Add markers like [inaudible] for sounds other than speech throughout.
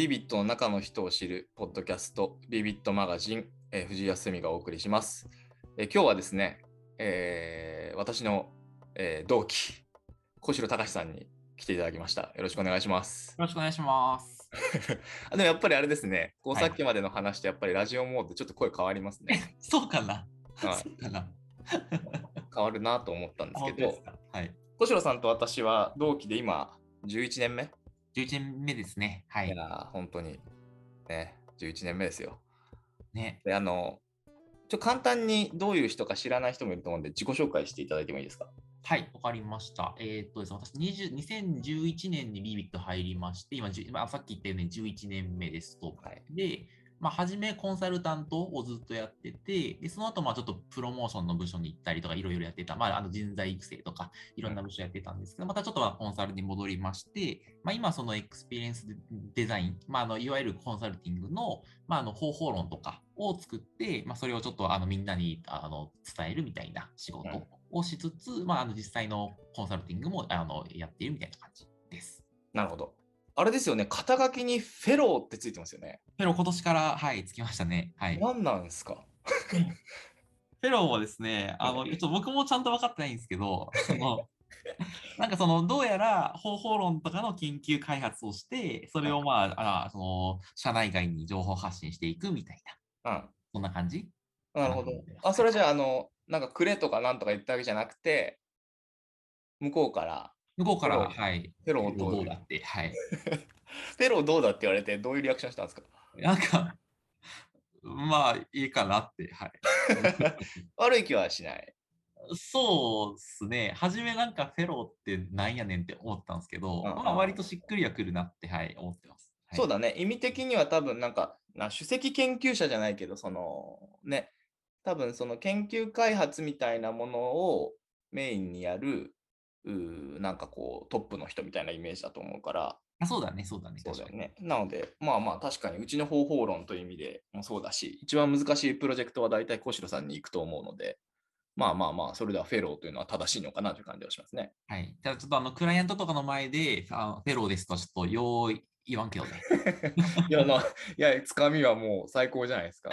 ビビットの中の人を知るポッドキャスト、ビビットマガジン、えー藤井康美がお送りします。えー今日はですね、えー私の、えー同期、小城隆さんに来ていただきました。よろしくお願いします。よろしくお願いします。[laughs] あでもやっぱりあれですね、こうはいさっきまでの話とやっぱりラジオモードでちょっと声変わりますね。[laughs] そうかな、はい [laughs] そうかな変わるなと思ったんですけどはい。小城さんと私は同期で今、11年目11年目ですね。はいい。やー本当にね、11年目ですよ。ね。で、あの、ちょ簡単にどういう人か知らない人もいると思うんで、自己紹介していただいてもいいですか？はい、わかりました。えーっとですね、私20、2011年に beBit 入りまして、今、まあ、さっき言ったように11年目ですと。はい。で、まあ、初めコンサルタントをずっとやってて、でその後まあちょっとプロモーションの部署に行ったりとか、いろいろやってた、まあ、あの人材育成とか、いろんな部署やってたんですけど、またちょっとまあコンサルに戻りまして、まあ、今、そのエクスペリエンスデザイン、まあ、あのいわゆるコンサルティングの,、まああの方法論とかを作って、まあ、それをちょっとあのみんなにあの伝えるみたいな仕事をしつつ、まあ、あの実際のコンサルティングもあのやっているみたいな感じです。なるほど。あれですよね、肩書きにフェローってついてますよね。フェロー今年から、はい、つきましたね。はい。何なんですか？フェローはですね、あの、ちょっと僕もちゃんと分かってないんですけど、[laughs] その、なんかその、どうやら方法論とかの研究開発をして、それをまあ、あその、社内外に情報発信していくみたいな、うん。そんな感じ？なるほど。あ、それじゃあ、あの、なんかくれとかなんとか言ったわけじゃなくて、向こうから、向こうから、はい。フェローとどうだ？って、はい。[laughs] フェローどうだって言われて、どういうリアクションしたんですか？なんか、まあ、いいかなって、はい。[laughs] 悪い気はしない。そうですね。初めなんかフェローってなんやねんって思ったんですけど、うんうんまあ割としっくりはくるなって、はい、思ってます。はいそうだね。意味的には多分なんか、な首席研究者じゃないけど、そのね、多分その研究開発みたいなものをメインにやる、うーなんかこうトップの人みたいなイメージだと思うから、あそうだね、そうだね。そうだよね。なので、まあまあ確かにうちの方法論という意味でもそうだし、一番難しいプロジェクトは大体小城さんに行くと思うので、まあまあまあ、それではフェローというのは正しいのかなという感じはしますね。はい。ただちょっとあの、クライアントとかの前で、あのフェローですとちょっとよう言わんけどね。[laughs] いや、まあ、いや、つかみはもう最高じゃないですか。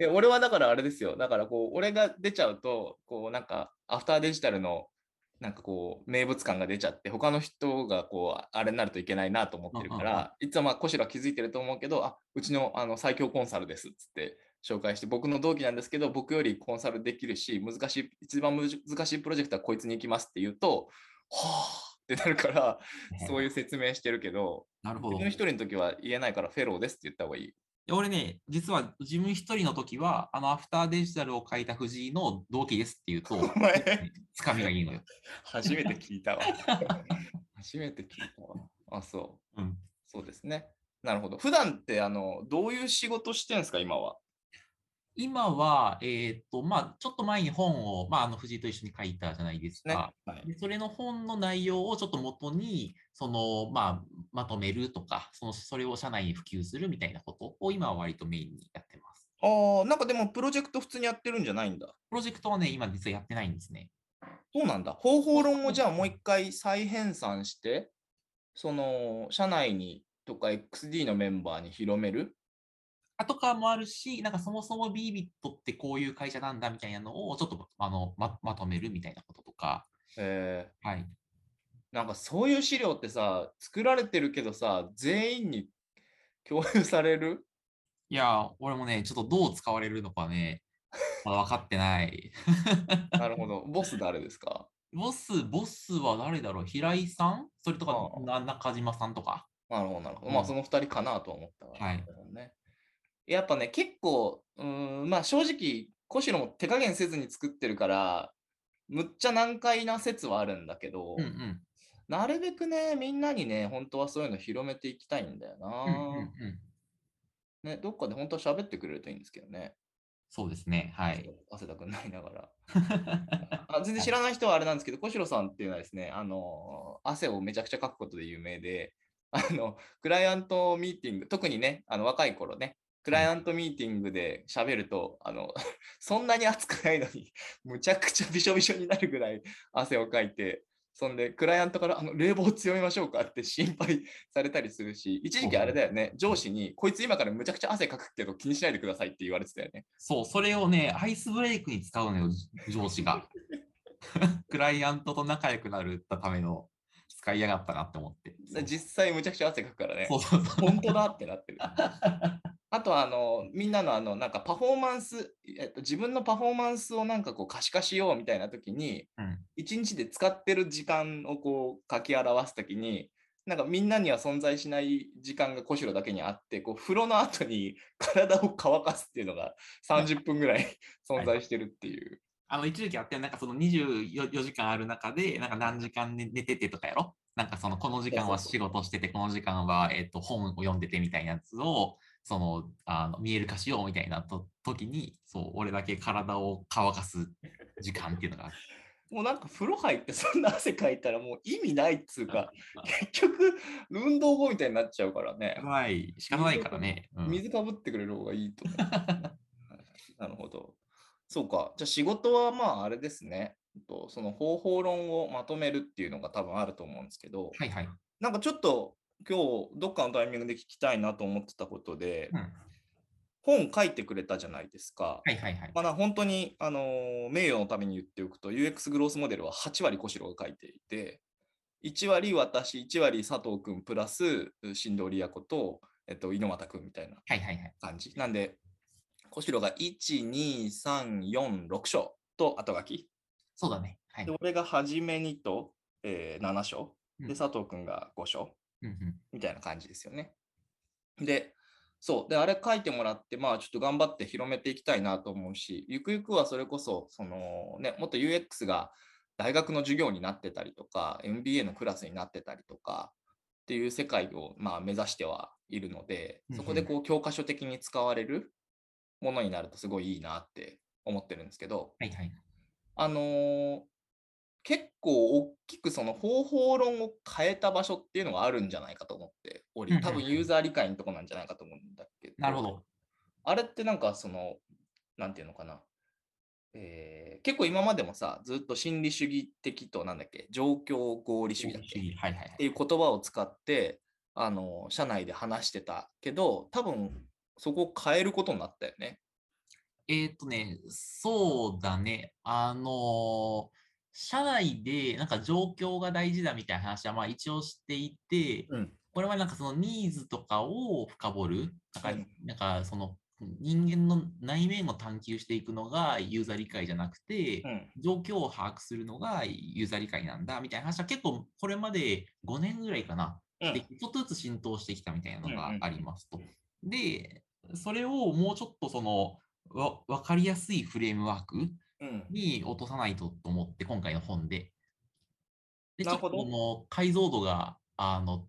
え俺はだからあれですよ。だからこう、俺が出ちゃうと、こう、なんか、アフターデジタルの、なんかこう、名物感が出ちゃって、他の人がこう、あれになるといけないなと思ってるから、いつもまあ、小城は気づいてると思うけど、あ、うちのあの最強コンサルですっつって紹介して、僕の同期なんですけど、僕よりコンサルできるし、難しい、一番難しいプロジェクトはこいつに行きますって言うと、はぁってなるから、そういう説明してるけど、なるほど。自分一人の時は言えないからフェローですって言った方がいい。俺ね、実は自分一人の時は、あの、アフターデジタルを書いた藤井の同期ですって言うと、つかみがいいのよ。初めて聞いたわ。[laughs] 初めて聞いたわ。あ、そう。うん。そうですね。なるほど。普段って、あの、どういう仕事してんですか、今は？今は、えーっと、まあ、ちょっと前に本を、まあ、あの、藤井と一緒に書いたじゃないですね。か。はい。でそれの本の内容をちょっと元に、その、まあ、まとめるとか、その、それを社内に普及するみたいなことを今は割とメインにやってます。ああ、なんかでもプロジェクト普通にやってるんじゃないんだ。プロジェクトはね、今実はやってないんですね。そうなんだ。方法論をじゃあもう一回再編纂して、その、社内にとか XD のメンバーに広めるあとかもあるし、なんかそもそも b ビットってこういう会社なんだみたいなのをちょっとあのままとめるみたいなこととか、えはい。ー、なんかそういう資料ってさ、作られてるけどさ、全員に共有される？いや、俺もね、ちょっとどう使われるのかね、まだ分かってない。なるほど。ボス誰ですか？ボス、ボスは誰だろう？平井さん？それとか中島さんとか。なるほど、なるほど。うんまあ、その二人かなとは思ったわ。はい。やっぱね、結構、うーん、まあ正直、小城も手加減せずに作ってるから、むっちゃ難解な説はあるんだけど、うんうん。なるべくね、みんなにね、本当はそういうの広めていきたいんだよな。うんうんうん。ね、どっかで本当は喋ってくれるといいんですけどね。そうですね。はい。汗だくになりながら。[laughs] あ全然知らない人はあれなんですけど、小城さんっていうのはですね、あの、汗をめちゃくちゃかくことで有名で、あの、クライアントミーティング、特にね、あの若い頃ね、クライアントミーティングで喋ると、あの、[laughs] そんなに暑くないのに、[laughs] むちゃくちゃびしょびしょになるぐらい汗をかいて、そんで、クライアントからあの冷房強めましょうかって心配されたりするし、一時期あれだよね、上司に、こいつ今からむちゃくちゃ汗かくけど気にしないでくださいって言われてたよね。そう、それをね、アイスブレイクに使うのよ、上司が。[laughs] クライアントと仲良くなるための使いやがったなって思って。実際むちゃくちゃ汗かくからねそ。うそうそう。本当だってなってる。あとはあのみんなのあのなんかパフォーマンス、えっと、自分のパフォーマンスをなんかこう可視化しようみたいな時にうん。一日で使ってる時間をこう書き表す時になんかみんなには存在しない時間が小代だけにあってこう風呂の後に [laughs] 体を乾かすっていうのが30分ぐらい [laughs] 存在してるっていう。あの一時期あって、なんかその24時間ある中で、なんか何時間寝寝ててとかやろ？なんかそのこの時間は仕事してて、この時間は、えっと本を読んでてみたいなやつを、そのあの見える化しようみたいなと時に、そう、俺だけ体を乾かす時間っていうのが。もうなんか風呂入ってそんな汗かいたらもう意味ないっつうか [laughs] 結局運動後みたいになっちゃうからね。はい、仕方ないからね。うん水かぶってくれる方がいいと。[laughs] なるほど。そうか。じゃあ仕事はまああれですね。とその方法論をまとめるっていうのが多分あると思うんですけど、はいはい。なんかちょっと今日どっかのタイミングで聞きたいなと思ってたことで、うん本書いてくれたじゃないですか。はいはいはい。まだ本当に、あのー名誉のために言っておくと UX グロースモデルは8割小代が書いていて1割私1割佐藤君プラス新藤理也子と、えっと、猪俣君みたいなはいはいはい。感じ。なんで、小代が1、2、3、4、6章と後書き。そうだね。はいで、。俺が初めにと、えー7章。うんで、佐藤君が5章。みたいな感じですよね。で、そう。で、あれ書いてもらって、まあ、ちょっと頑張って広めていきたいなと思うし、ゆくゆくはそれこそ、そのね、もっと UX が大学の授業になってたりとか、MBA のクラスになってたりとか、っていう世界を、まあ、目指してはいるのでそこでこう教科書的に使われるものになるとすごいいいなって思ってるんですけど、はいはい。あのー結構大きくその方法論を変えた場所っていうのがあるんじゃないかと思っており、多分ユーザー理解のとこなんじゃないかと思うんだけど、なるほど。あれってなんかその、なんていうのかな、えー結構今までもさ、ずっと心理主義的となんだっけ、状況合理主義だっけ？っはいはいはい。ていう言葉を使って、あの社内で話してたけど、多分そこを変えることになったよね。えーっとね、そうだね。あのー社内でなんか状況が大事だみたいな話はまあ一応していて、うん。これはなんかそのニーズとかを深掘る、なんか,、うん。なんかその人間の内面を探求していくのがユーザー理解じゃなくて、うん。状況を把握するのがユーザー理解なんだみたいな話は結構これまで5年ぐらいかな、うん。でちょっとずつ浸透してきたみたいなのがありますと。で、それをもうちょっとそのわ分かりやすいフレームワークうんに落とさないとと思って、今回の本で。で、ちょっとなるほどこの解像度があの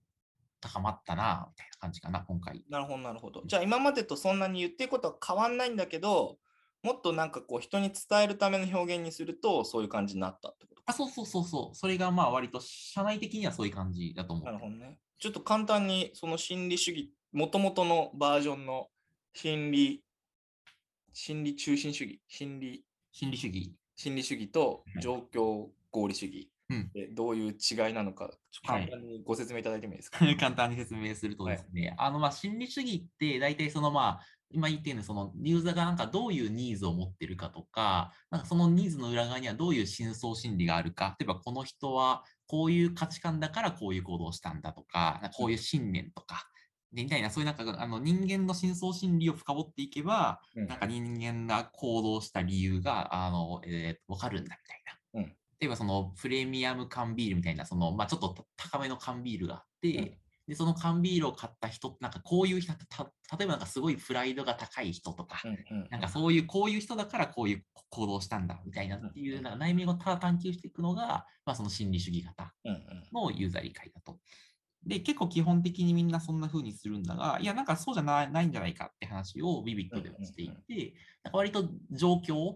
高まったな、みたいな感じかな、今回。なるほど、なるほど。じゃあ今までとそんなに言ってることは変わんないんだけど、もっとなんかこう人に伝えるための表現にするとそういう感じになったってことか。あ、そうそうそうそう。それがまあ割と社内的にはそういう感じだと思う。なるほどね。ちょっと簡単にその心理主義、もともとのバージョンの心理、心理中心主義、心理、心理主義。心理主義とはい状況合理主義。うん。でどういう違いなのか、簡単にご説明いただいてもいいですか？[laughs] 簡単に説明するとですね、あのまあ心理主義って大体そのまあ今言ってるのそのユーザーがなんかどういうニーズを持ってるかとか、なんかそのニーズの裏側にはどういう深層心理があるか、例えばこの人はこういう価値観だからこういう行動をしたんだとか、かこういう信念とか、でみたいなそういうなんかあの人間の深層心理を深掘っていけば、うん。なんか人間が行動した理由があの、えー、分かるんだみたいな。うん。例えばそのプレミアム缶ビールみたいな、そのまあ、ちょっと高めの缶ビールがあって、うん。でその缶ビールを買った人って、なんかこういう人、た例えばなんかすごいプライドが高い人とか、うんうんなんかそういう、こういう人だからこういう行動をしたんだみたいなっていう、なん。か内面をただ探求していくのが、まあ、その心理主義型のユーザー理解だと。で、結構基本的にみんなそんな風にするんだが、いや、なんかそうじゃないないんじゃないかって話をビビットではしていて、なんか割と状況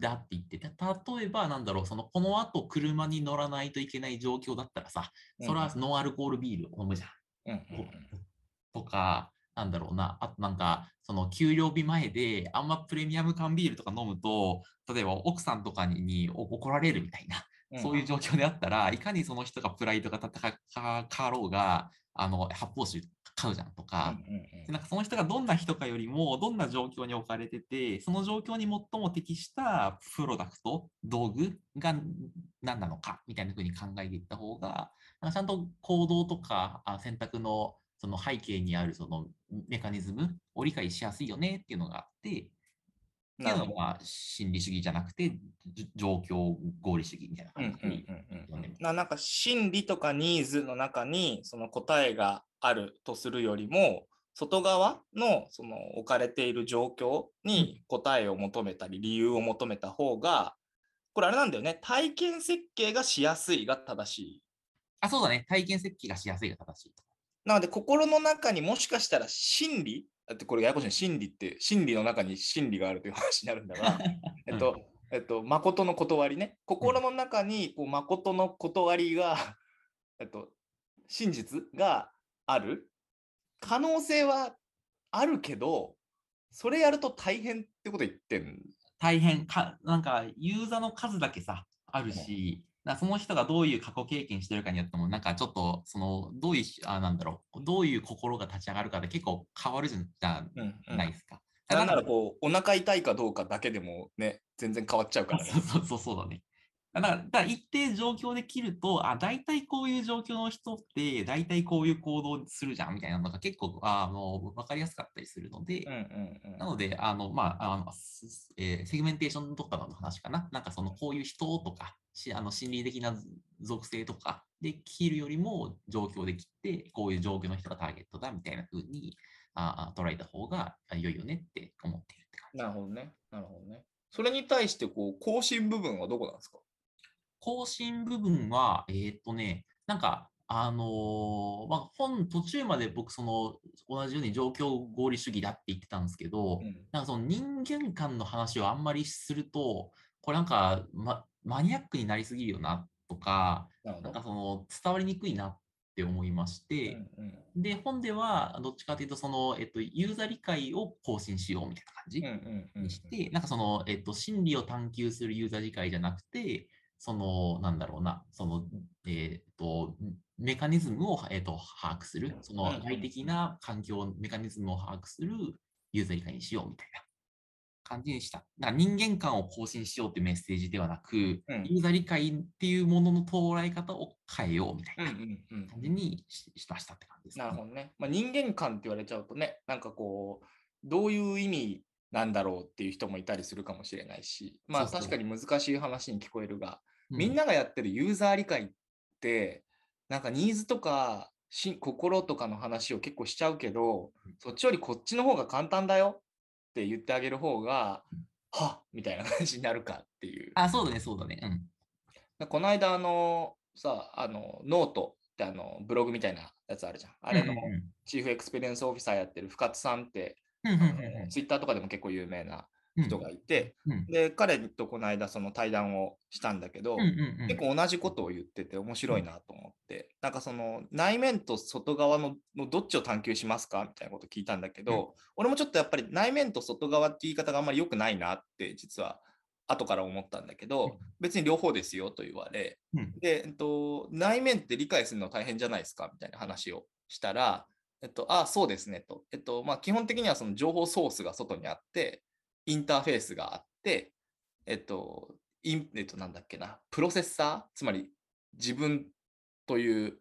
だって言ってて、例えばなんだろう、そのこの後車に乗らないといけない状況だったらさ、それはノンアルコールビールを飲むじゃん。うんうんとか、なんだろうな、あとなんか、その給料日前であんまプレミアム缶ビールとか飲むと、例えば奥さんとかに怒られるみたいな、うんそういう状況であったら、いかにその人がプライドが高かかろうが、あの発泡酒買うじゃんとか、なんかその人がどんな人かよりも、どんな状況に置かれてて、その状況に最も適したプロダクト、道具が何なのかみたいな風に考えていった方が、なんかちゃんと行動とかあ選択のその背景にあるそのメカニズムを理解しやすいよねっていうのがあって、っていうのがまあ心理主義じゃなくて、じ状況合理主義みたいな感じにななんか心理とかニーズの中にその答えがあるとするよりも外側のその置かれている状況に答えを求めたり理由を求めた方がこれあれなんだよね体験設計がしやすいが正しい。あ、そうだね。体験設計がしやすいが正しいと。なので心の中にもしかしたら心理だってこれややこしいね心理って心理の中に心理があるという話になるんだが、[laughs] えっと、えっと、誠の断りね。心の中にこう誠の断りが、えっと、真実がある。可能性はあるけど、それやると大変ってこと言ってん大変。か、なんかユーザーの数だけさ、あるし、だその人がどういう過去経験してるかによっても、なんかちょっと、その、どういうし、あ、なんだろう、どういう心が立ち上がるかで結構変わるじゃうんうんないですか。なんならう、こう、お腹痛いかどうかだけでもね、全然変わっちゃうからね。そうそうそうそうだね。だから、だから一定状況で切ると、あ、大体こういう状況の人って、大体こういう行動するじゃんみたいなのが結構、あの、わかりやすかったりするので、うんうんうんなので、あの、まあ、あの、すえーセグメンテーションとかの話かな。なんかその、こういう人とか、しあの心理的な属性とかで切るよりも、状況で切って、こういう状況の人がターゲットだみたいな風にああ捉えた方があ良いよねって思っているって感じ。なるほどね。なるほどね。それに対して、こう、更新部分はどこなんですか？更新部分は、えーっとね、なんか、あのーまあ、本途中まで僕、その、同じように状況合理主義だって言ってたんですけど、うんなんかその人間観の話をあんまりすると、これなんか、ま、マニアックになりすぎるよなとか、なんかその伝わりにくいなって思いまして、うんうんで、本ではどっちかというと、その、えっと、ユーザー理解を更新しようみたいな感じにして、なんかその、えっと、心理を探求するユーザー理解じゃなくて、その、なんだろうな、その、えっと、メカニズムを、えっと、把握する、その外的な環境、メカニズムを把握するユーザー理解にしようみたいな感じにした。だから人間観を更新しようっていうメッセージではなく、うん。ユーザー理解っていうものの捉え方を変えようみたいな感じにししましたって感じです、なるほどね。まあ、人間観って言われちゃうとね、なんかこう、どういう意味なんだろうっていう人もいたりするかもしれないし、まあ確かに難しい話に聞こえるが、うみんながやってるユーザー理解って、なんかニーズとかし心とかの話を結構しちゃうけど、そっちよりこっちの方が簡単だよって言ってあげる方が、はっみたいな感じになるかっていう。あ、そうだね、そうだね。うん。この間、あの、さ、あの、ノートってあの、ブログみたいなやつあるじゃん。あれのうん Chief Experience Officer やってる深津さんって、うんうんうんうんツイッターとかでも結構有名なうん人がいて、うん。で、彼とこの間その対談をしたんだけど、うんうんうん。結構同じことを言ってて面白いなと思って、なんかその内面と外側ののどっちを探求しますかみたいなこと聞いたんだけど、俺もちょっとやっぱり内面と外側って言い方があんまり良くないなって実は後から思ったんだけど、別に両方ですよと言われ、うん。で、えっと、内面って理解するの大変じゃないですかみたいな話をしたら、えっと、ああ、そうですねと。えっと、まあ、基本的にはその情報ソースが外にあって、インターフェースがあって、えっと、インえっと、なんだっけな、プロセッサー、つまり自分という、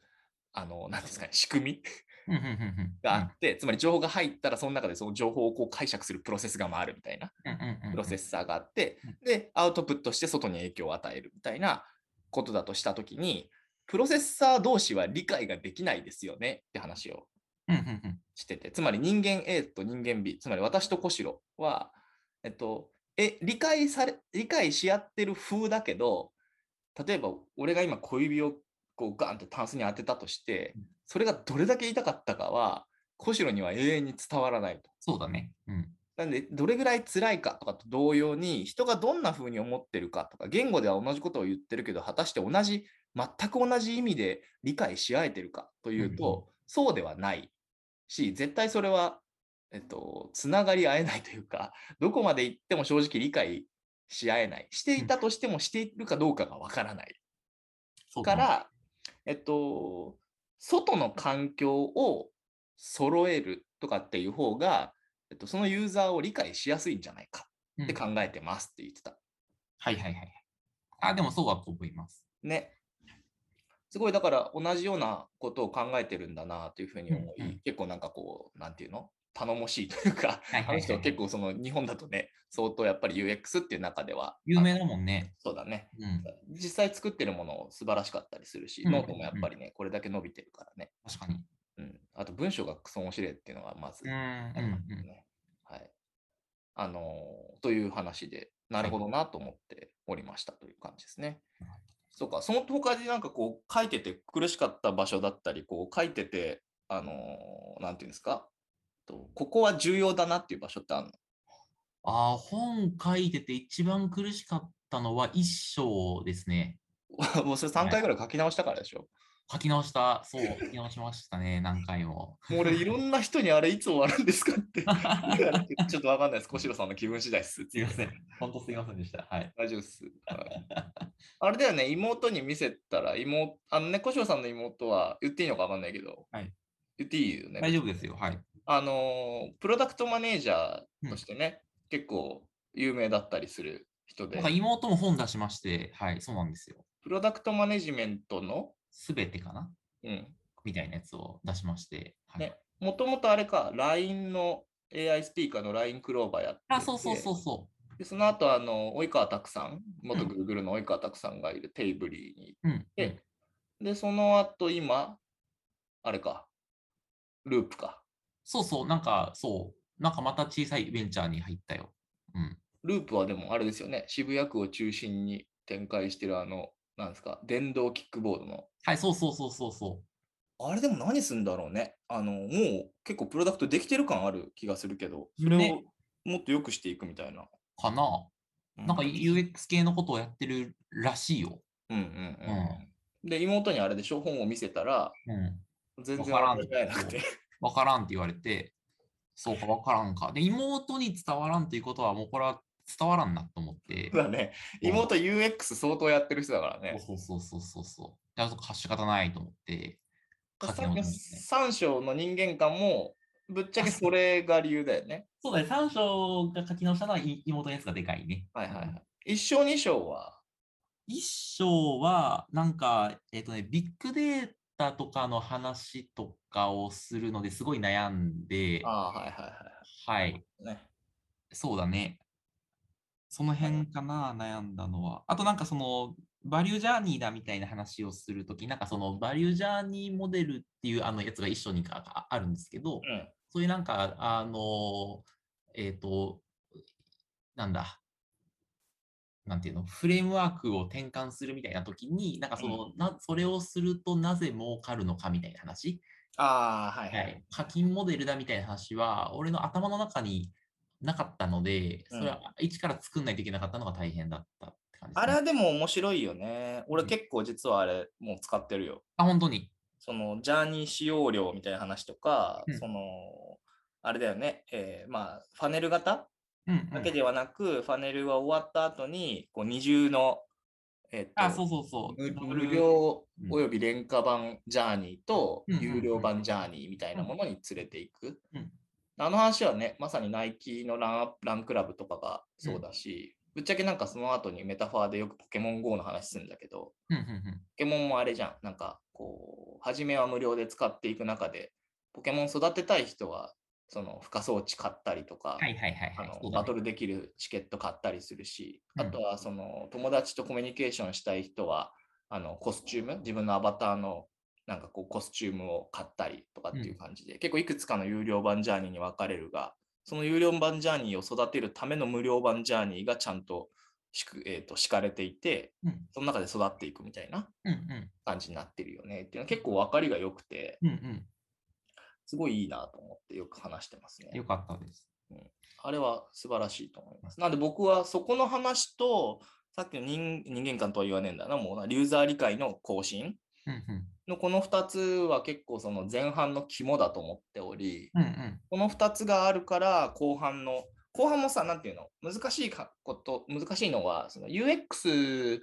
あの、なんですかね、仕組みがあって、つまり情報が入ったら、その中でその情報をこう解釈するプロセスが回るみたいな。プロセッサーがあってうん、で、アウトプットして外に影響を与えるみたいなことだとしたときに、プロセッサー同士は理解ができないですよねって話をしてて、つまり人間 A と人間 B、つまり私と小城は、えっと、え、理解され、理解し合ってる風だけど、例えば俺が今小指をこうガンってタンスに当てたとしてうん、それがどれだけ痛かったかは、小城には永遠に伝わらないと。そうだね。うん。なんで、どれぐらい辛いかとかと同様に、人がどんな風に思ってるかとか、言語では同じことを言ってるけど、果たして同じ、全く同じ意味で理解し合えてるかというと、そうではないし、絶対それは、えっと、つながり合えないというか、[laughs] どこまで行っても正直理解し合えない。していたとしてもしているかどうかがわからない。そうだなから、えっと、外の環境を揃えるとかっていう方が、えっと、そのユーザーを理解しやすいんじゃないかうんって考えてますって言ってた。はいはいはい。あ、でもそうだと思います。ね。すごいだから同じようなことを考えてるんだなというふうに思い、うんうん結構なんかこう、なんていうの？頼もしいというか、はいはいはいあの人は結構その日本だとね、相当やっぱり UX っていう中では、有名あだもんね。そうだね。うん。実際作ってるもの素晴らしかったりするし、うんノートもやっぱりね、これだけ伸びてるからね。確かに。うん。あと文章がクソ面白いっていうのがまずうん。はい。あのーという話で、なるほどなと思っておりましたという感じですね。そうか、その他でなんかこう書いてて苦しかった場所だったり、こう書いてて、あのーなんていうんですか、とここは重要だなっていう場所ってあるの？あー本書いてて一番苦しかったのは一章ですね。[laughs] もうそれ3回ぐらい書き直したからでしょ？書き直した。そう、書き直しましたね。[laughs] 何回も。もう俺いろんな人にあれいつ終わるんですかって [laughs] ちょっとわかんないです。小城さんの気分次第です。すいません。本当すいませんでした。はい。大丈夫です。はい、あれだよね、妹に見せたら、妹、あのね、小城さんの妹は言っていいのかわかんないけど、はい言っていいよね。大丈夫ですよ。はい。あのー、プロダクトマネージャーとしてね、結構有名だったりする人で妹も本出しまして、はい、そうなんですよ。プロダクトマネジメントの、すべてかな？うん、みたいなやつを出しまして。はい、ね、もともとあれか、LINE の AI スピーカーの LINE クローバーやっててあ、そうそうそうそでその後、あの、及川拓さん、元うん Google の及川拓さんがいるテイブリーにう。うん。でで、その後今、あれか、ループか。そうそう、なんか、そう、なんかまた小さいベンチャーに入ったよ。うん。ループはでもあれですよね、渋谷区を中心に展開してるあの、なんですか、電動キックボードの。はい、そうそうそうそうそあれでも何するんだろうね。あの、もう結構プロダクトできてる感ある気がするけど、それをねもっと良くしていくみたいな。う。かな。うなんか UX 系のことをやってるらしいよ。うんうんうん。で、妹にあれでしょ、本を見せたら、うん。全然分からなくて。わからんって言われて、そうか、わからんか。で、妹に伝わらんということは、もうこれは伝わらんなと思って。だね、妹 UX 相当やってる人だからね。そうそうそうそうそう。じゃあ、そこ仕方ないと思って。三章の人間観も、ぶっちゃけそれが理由だよね。そうだね、3章が書き直したのはい妹のやつがでかいね。はいはいはい。一章二章は、一章は、なんか、えっ、とね、ビッグデータとかの話とかをするのですごい悩んで、ああ、はいはいははい、い。ね。そうだね。その辺かな、悩んだのは。あとなんかその、バリュージャーニーだみたいな話をするとき、なんかそのバリュージャーニーモデルっていうあのやつが一緒にかああるんですけど、うん。そういうなんか、あの、えっ、と、なんだ、なんていうの、フレームワークを転換するみたいなときに、なんかその、な、それをするとなぜ儲かるのかみたいな話、ああ、はいは。はいい、課金モデルだみたいな話は、俺の頭の中になかったので、それは一から作んないといけなかったのが大変だったって感じです、ね。あれはでも面白いよね。俺うん結構実はあれもう使ってるよ。あ、本当に？そのジャーニー使用量みたいな話とか、うんその、あれだよね、えーまあ、ファネル型うん、うんだけではなく、ファネルは終わった後に、こう二重の、えっとあ、そうそうそう。無料うんおよび廉価版ジャーニーと有料版ジャーニーみたいなものに連れていく。うんあの話はね、まさにナイキのランアップランクラブとかがそうだし、ぶっちゃけなんかその後にメタファーでよくポケモン GO の話するんだけど、ポケモンもあれじゃん。なんかこう、初めは無料で使っていく中で、ポケモン育てたい人は、その付加装置買ったりとか、バトルできるチケット買ったりするし、うん。あとはその友達とコミュニケーションしたい人はあのコスチューム自分のアバターのなんかこうコスチュームを買ったりとかっていう感じで、結構いくつかの有料版ジャーニーに分かれるがその有料版ジャーニーを育てるための無料版ジャーニーがちゃんとしく、えー、と敷かれていてうん。その中で育っていくみたいな感じになってるよねっていうのは結構分かりが良くて。うんうん。すごいいいなと思ってよく話してますね。よかったです。あれは素晴らしいと思います。なんで僕はそこの話と、さっきの人人間観とは言わねえんだな、もうな、ユーザー理解の更新うんうんのこの2つは結構その前半の肝だと思っており、うんうんこの2つがあるから後半の、後半もさ、なんていうの、難しいかこと、難しいのは、その UX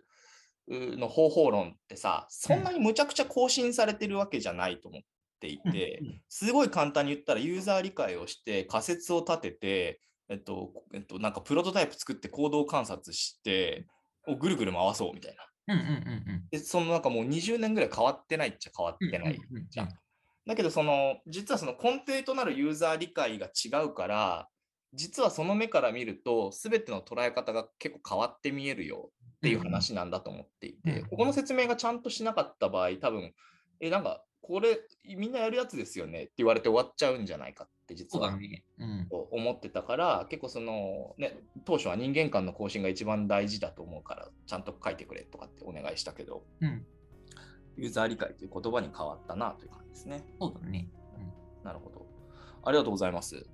の方法論ってさ、そんなにむちゃくちゃ更新されてるわけじゃないと思っていて、うん。すごい簡単に言ったらユーザー理解をして仮説を立てて、えっと、えっと、なんかプロトタイプ作って行動観察して、をぐるぐる回そうみたいな。うんうんうんうん。で、そのなんかもう20年ぐらい変わってないっちゃ変わってないじゃん。だけど、その、実はその根底となるユーザー理解が違うから、実はその目から見ると、すべての捉え方が結構変わって見えるよっていう話なんだと思っていて、うん。ここの説明がちゃんとしなかった場合、多分、え、なんか、これ、みんなやるやつですよねって言われて終わっちゃうんじゃないかって、実は。思ってたから、結構その、ね、当初は人間間の更新が一番大事だと思うから、ちゃんと書いてくれとかってお願いしたけど、うん。ユーザー理解という言葉に変わったなという感じですね。そうだね。なるほど。ありがとうございます。